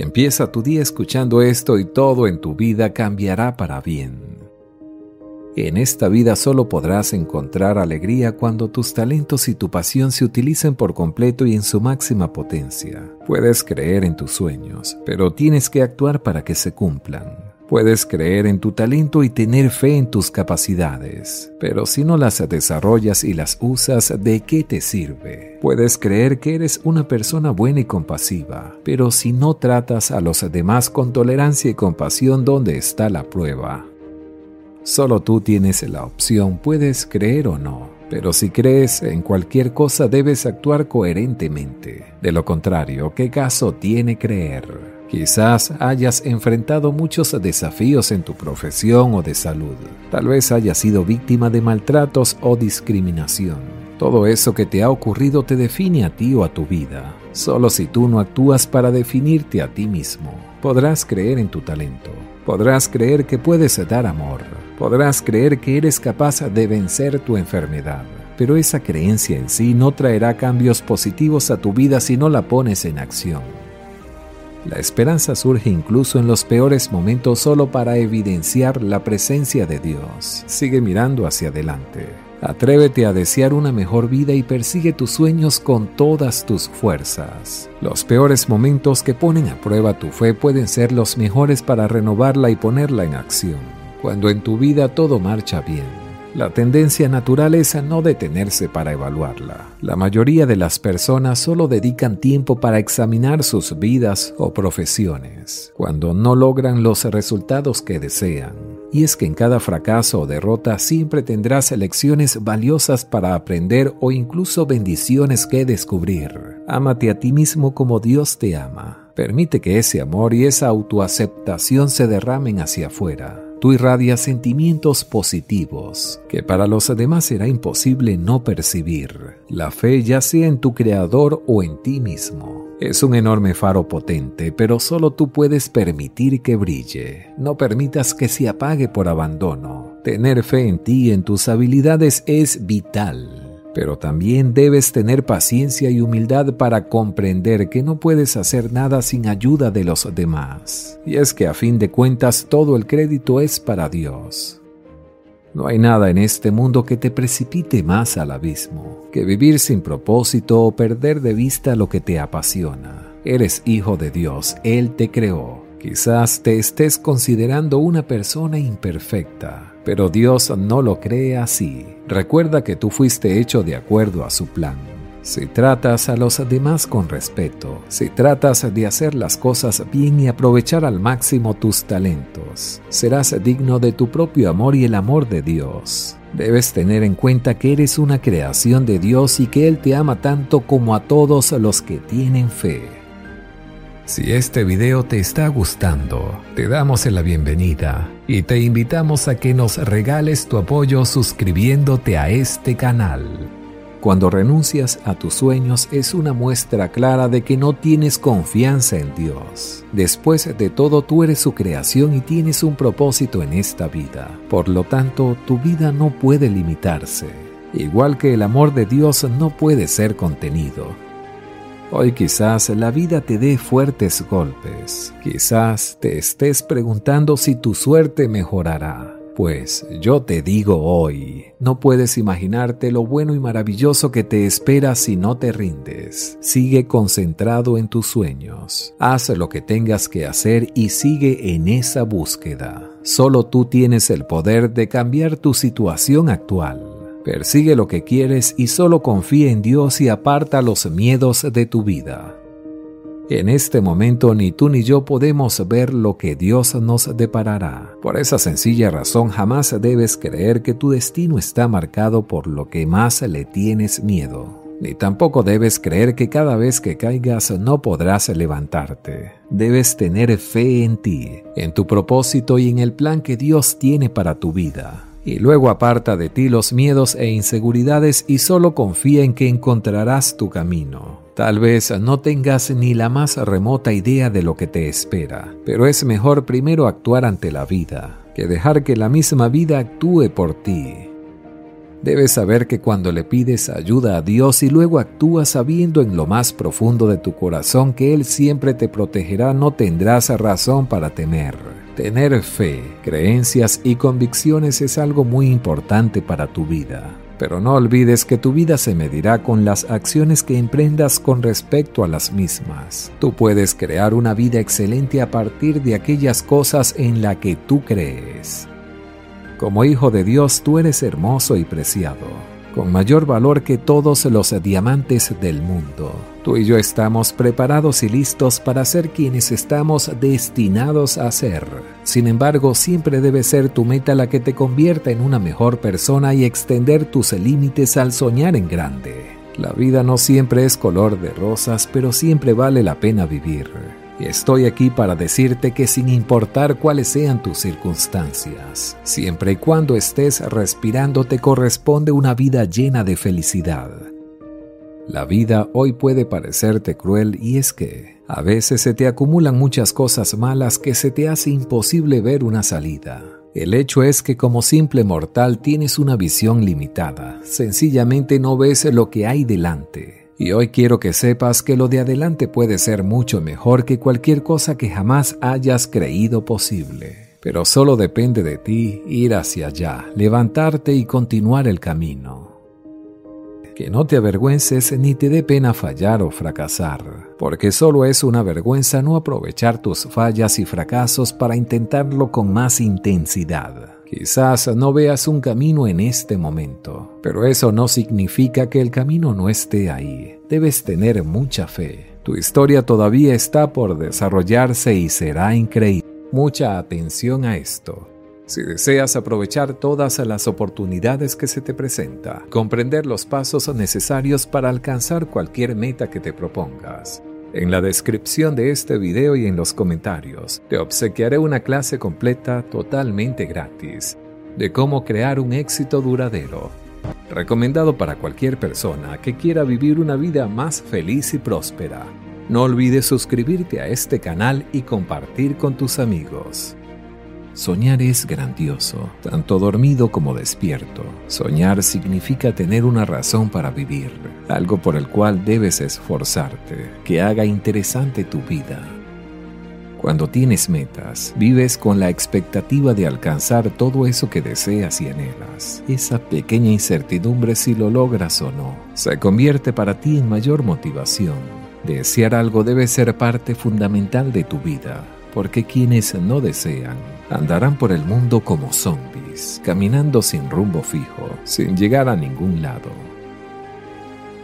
Empieza tu día escuchando esto y todo en tu vida cambiará para bien. En esta vida solo podrás encontrar alegría cuando tus talentos y tu pasión se utilicen por completo y en su máxima potencia. Puedes creer en tus sueños, pero tienes que actuar para que se cumplan. Puedes creer en tu talento y tener fe en tus capacidades, pero si no las desarrollas y las usas, ¿de qué te sirve? Puedes creer que eres una persona buena y compasiva, pero si no tratas a los demás con tolerancia y compasión, ¿dónde está la prueba? Solo tú tienes la opción, puedes creer o no. Pero si crees en cualquier cosa debes actuar coherentemente. De lo contrario, ¿qué caso tiene creer? Quizás hayas enfrentado muchos desafíos en tu profesión o de salud. Tal vez hayas sido víctima de maltratos o discriminación. Todo eso que te ha ocurrido te define a ti o a tu vida. Solo si tú no actúas para definirte a ti mismo, podrás creer en tu talento. Podrás creer que puedes dar amor. Podrás creer que eres capaz de vencer tu enfermedad. Pero esa creencia en sí no traerá cambios positivos a tu vida si no la pones en acción. La esperanza surge incluso en los peores momentos solo para evidenciar la presencia de Dios. Sigue mirando hacia adelante. Atrévete a desear una mejor vida y persigue tus sueños con todas tus fuerzas. Los peores momentos que ponen a prueba tu fe pueden ser los mejores para renovarla y ponerla en acción. Cuando en tu vida todo marcha bien, la tendencia natural es a no detenerse para evaluarla. La mayoría de las personas solo dedican tiempo para examinar sus vidas o profesiones, cuando no logran los resultados que desean. Y es que en cada fracaso o derrota siempre tendrás lecciones valiosas para aprender o incluso bendiciones que descubrir. Ámate a ti mismo como Dios te ama. Permite que ese amor y esa autoaceptación se derramen hacia afuera Tú irradias sentimientos positivos que para los demás será imposible no percibir. La fe ya sea en tu creador o en ti mismo. Es un enorme faro potente, pero solo tú puedes permitir que brille. No permitas que se apague por abandono. Tener fe en ti y en tus habilidades es vital pero también debes tener paciencia y humildad para comprender que no puedes hacer nada sin ayuda de los demás. Y es que a fin de cuentas todo el crédito es para Dios. No hay nada en este mundo que te precipite más al abismo que vivir sin propósito o perder de vista lo que te apasiona. Eres hijo de Dios, Él te creó. Quizás te estés considerando una persona imperfecta, pero Dios no lo cree así. Recuerda que tú fuiste hecho de acuerdo a su plan. Si tratas a los demás con respeto, si tratas de hacer las cosas bien y aprovechar al máximo tus talentos, serás digno de tu propio amor y el amor de Dios. Debes tener en cuenta que eres una creación de Dios y que Él te ama tanto como a todos los que tienen fe. Si este video te está gustando, te damos la bienvenida y te invitamos a que nos regales tu apoyo suscribiéndote a este canal. Cuando renuncias a tus sueños es una muestra clara de que no tienes confianza en Dios. Después de todo, tú eres su creación y tienes un propósito en esta vida. Por lo tanto, tu vida no puede limitarse. Igual que el amor de Dios no puede ser contenido. Hoy quizás la vida te dé fuertes golpes. Quizás te estés preguntando si tu suerte mejorará. Pues yo te digo hoy, no puedes imaginarte lo bueno y maravilloso que te espera si no te rindes. Sigue concentrado en tus sueños. Haz lo que tengas que hacer y sigue en esa búsqueda. Solo tú tienes el poder de cambiar tu situación actual. Persigue lo que quieres y solo confía en Dios y aparta los miedos de tu vida. En este momento ni tú ni yo podemos ver lo que Dios nos deparará. Por esa sencilla razón jamás debes creer que tu destino está marcado por lo que más le tienes miedo. Ni tampoco debes creer que cada vez que caigas no podrás levantarte. Debes tener fe en ti, en tu propósito y en el plan que Dios tiene para tu vida y luego aparta de ti los miedos e inseguridades y solo confía en que encontrarás tu camino. Tal vez no tengas ni la más remota idea de lo que te espera, pero es mejor primero actuar ante la vida que dejar que la misma vida actúe por ti. Debes saber que cuando le pides ayuda a Dios y luego actúas sabiendo en lo más profundo de tu corazón que Él siempre te protegerá, no tendrás razón para temer. Tener fe, creencias y convicciones es algo muy importante para tu vida. Pero no olvides que tu vida se medirá con las acciones que emprendas con respecto a las mismas. Tú puedes crear una vida excelente a partir de aquellas cosas en las que tú crees. Como hijo de Dios, tú eres hermoso y preciado con mayor valor que todos los diamantes del mundo. Tú y yo estamos preparados y listos para ser quienes estamos destinados a ser. Sin embargo, siempre debe ser tu meta la que te convierta en una mejor persona y extender tus límites al soñar en grande. La vida no siempre es color de rosas, pero siempre vale la pena vivir. Estoy aquí para decirte que sin importar cuáles sean tus circunstancias, siempre y cuando estés respirando te corresponde una vida llena de felicidad. La vida hoy puede parecerte cruel y es que a veces se te acumulan muchas cosas malas que se te hace imposible ver una salida. El hecho es que como simple mortal tienes una visión limitada, sencillamente no ves lo que hay delante y hoy quiero que sepas que lo de adelante puede ser mucho mejor que cualquier cosa que jamás hayas creído posible. Pero solo depende de ti ir hacia allá, levantarte y continuar el camino. Que no te avergüences ni te dé pena fallar o fracasar, porque solo es una vergüenza no aprovechar tus fallas y fracasos para intentarlo con más intensidad. Quizás no veas un camino en este momento, pero eso no significa que el camino no esté ahí. Debes tener mucha fe. Tu historia todavía está por desarrollarse y será increíble. Mucha atención a esto. Si deseas aprovechar todas las oportunidades que se te presenta, comprender los pasos necesarios para alcanzar cualquier meta que te propongas, en la descripción de este video y en los comentarios te obsequiaré una clase completa totalmente gratis de cómo crear un éxito duradero, recomendado para cualquier persona que quiera vivir una vida más feliz y próspera. No olvides suscribirte a este canal y compartir con tus amigos. Soñar es grandioso, tanto dormido como despierto. Soñar significa tener una razón para vivir, algo por el cual debes esforzarte, que haga interesante tu vida. Cuando tienes metas, vives con la expectativa de alcanzar todo eso que deseas y anhelas. Esa pequeña incertidumbre si lo logras o no, se convierte para ti en mayor motivación. Desear algo debe ser parte fundamental de tu vida, porque quienes no desean andarán por el mundo como zombies, caminando sin rumbo fijo, sin llegar a ningún lado.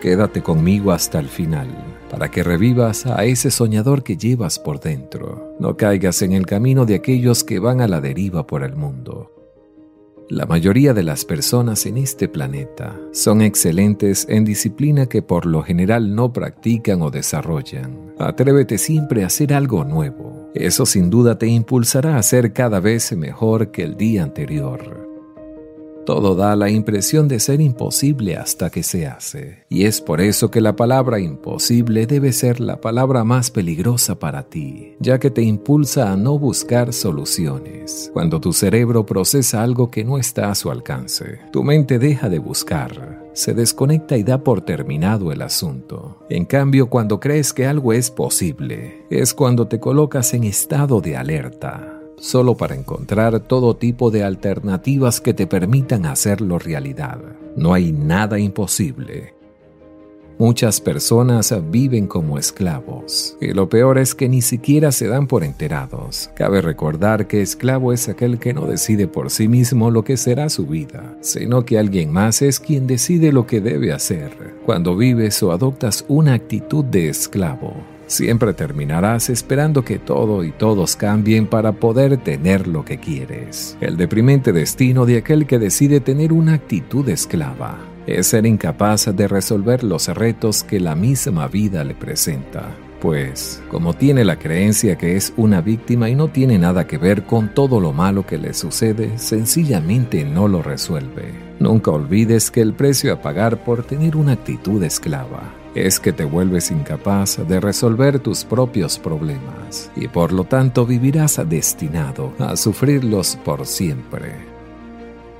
Quédate conmigo hasta el final, para que revivas a ese soñador que llevas por dentro. No caigas en el camino de aquellos que van a la deriva por el mundo. La mayoría de las personas en este planeta son excelentes en disciplina que por lo general no practican o desarrollan. Atrévete siempre a hacer algo nuevo. Eso sin duda te impulsará a ser cada vez mejor que el día anterior. Todo da la impresión de ser imposible hasta que se hace. Y es por eso que la palabra imposible debe ser la palabra más peligrosa para ti, ya que te impulsa a no buscar soluciones. Cuando tu cerebro procesa algo que no está a su alcance, tu mente deja de buscar, se desconecta y da por terminado el asunto. En cambio, cuando crees que algo es posible, es cuando te colocas en estado de alerta solo para encontrar todo tipo de alternativas que te permitan hacerlo realidad. No hay nada imposible. Muchas personas viven como esclavos, y lo peor es que ni siquiera se dan por enterados. Cabe recordar que esclavo es aquel que no decide por sí mismo lo que será su vida, sino que alguien más es quien decide lo que debe hacer. Cuando vives o adoptas una actitud de esclavo, Siempre terminarás esperando que todo y todos cambien para poder tener lo que quieres. El deprimente destino de aquel que decide tener una actitud esclava es ser incapaz de resolver los retos que la misma vida le presenta. Pues, como tiene la creencia que es una víctima y no tiene nada que ver con todo lo malo que le sucede, sencillamente no lo resuelve. Nunca olvides que el precio a pagar por tener una actitud esclava es que te vuelves incapaz de resolver tus propios problemas y por lo tanto vivirás destinado a sufrirlos por siempre.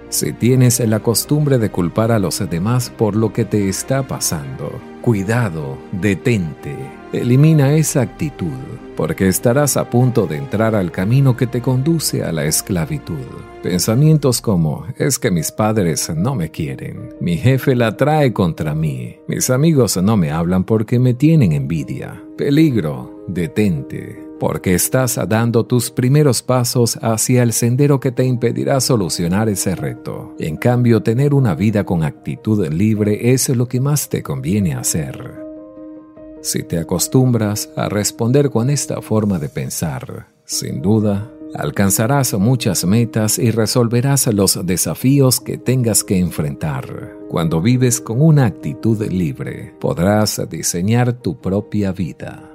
Si tienes la costumbre de culpar a los demás por lo que te está pasando, cuidado, detente, elimina esa actitud, porque estarás a punto de entrar al camino que te conduce a la esclavitud. Pensamientos como, es que mis padres no me quieren, mi jefe la trae contra mí, mis amigos no me hablan porque me tienen envidia. Peligro, detente, porque estás dando tus primeros pasos hacia el sendero que te impedirá solucionar ese reto. En cambio, tener una vida con actitud libre es lo que más te conviene hacer. Si te acostumbras a responder con esta forma de pensar, sin duda, alcanzarás muchas metas y resolverás los desafíos que tengas que enfrentar. Cuando vives con una actitud libre, podrás diseñar tu propia vida.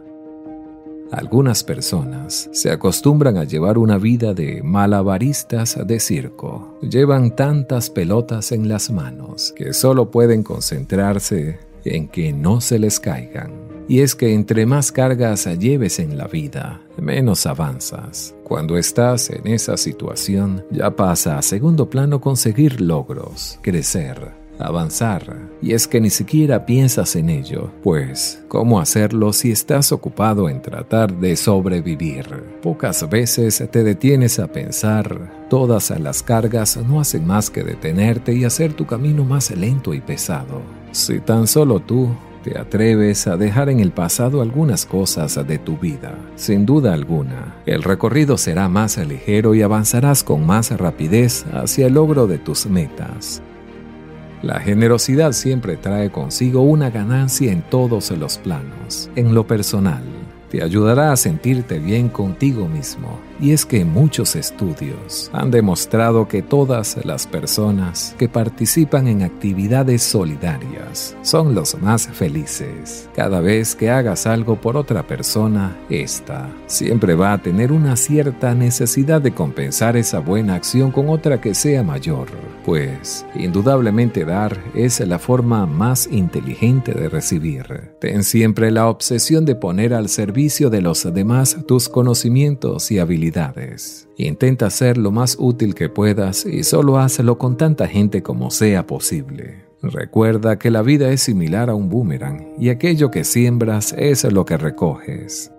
Algunas personas se acostumbran a llevar una vida de malabaristas de circo. Llevan tantas pelotas en las manos que solo pueden concentrarse en que no se les caigan. Y es que entre más cargas lleves en la vida, menos avanzas. Cuando estás en esa situación, ya pasa a segundo plano conseguir logros, crecer, avanzar. Y es que ni siquiera piensas en ello, pues, ¿cómo hacerlo si estás ocupado en tratar de sobrevivir? Pocas veces te detienes a pensar, todas las cargas no hacen más que detenerte y hacer tu camino más lento y pesado. Si tan solo tú te atreves a dejar en el pasado algunas cosas de tu vida. Sin duda alguna, el recorrido será más ligero y avanzarás con más rapidez hacia el logro de tus metas. La generosidad siempre trae consigo una ganancia en todos los planos, en lo personal, te ayudará a sentirte bien contigo mismo. Y es que muchos estudios han demostrado que todas las personas que participan en actividades solidarias son los más felices. Cada vez que hagas algo por otra persona, esta siempre va a tener una cierta necesidad de compensar esa buena acción con otra que sea mayor. Pues, indudablemente dar es la forma más inteligente de recibir. Ten siempre la obsesión de poner al servicio de los demás tus conocimientos y habilidades. Intenta ser lo más útil que puedas y solo hazlo con tanta gente como sea posible. Recuerda que la vida es similar a un boomerang y aquello que siembras es lo que recoges.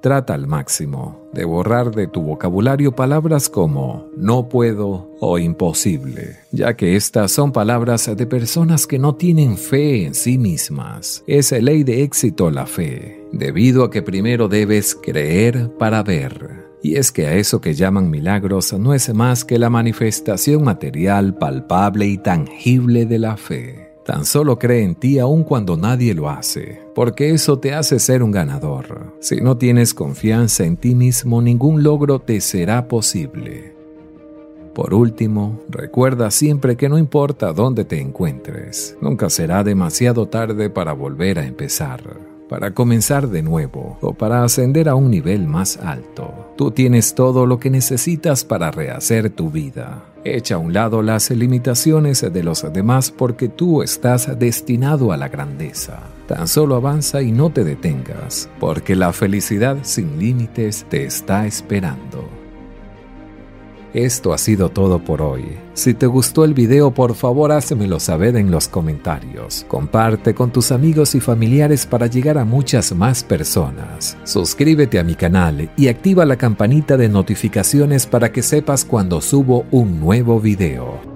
Trata al máximo de borrar de tu vocabulario palabras como no puedo o imposible, ya que estas son palabras de personas que no tienen fe en sí mismas. Es ley de éxito la fe, debido a que primero debes creer para ver. Y es que a eso que llaman milagros no es más que la manifestación material, palpable y tangible de la fe. Tan solo cree en ti aun cuando nadie lo hace, porque eso te hace ser un ganador. Si no tienes confianza en ti mismo, ningún logro te será posible. Por último, recuerda siempre que no importa dónde te encuentres, nunca será demasiado tarde para volver a empezar. Para comenzar de nuevo o para ascender a un nivel más alto. Tú tienes todo lo que necesitas para rehacer tu vida. Echa a un lado las limitaciones de los demás porque tú estás destinado a la grandeza. Tan solo avanza y no te detengas, porque la felicidad sin límites te está esperando. Esto ha sido todo por hoy. Si te gustó el video, por favor házmelo saber en los comentarios. Comparte con tus amigos y familiares para llegar a muchas más personas. Suscríbete a mi canal y activa la campanita de notificaciones para que sepas cuando subo un nuevo video.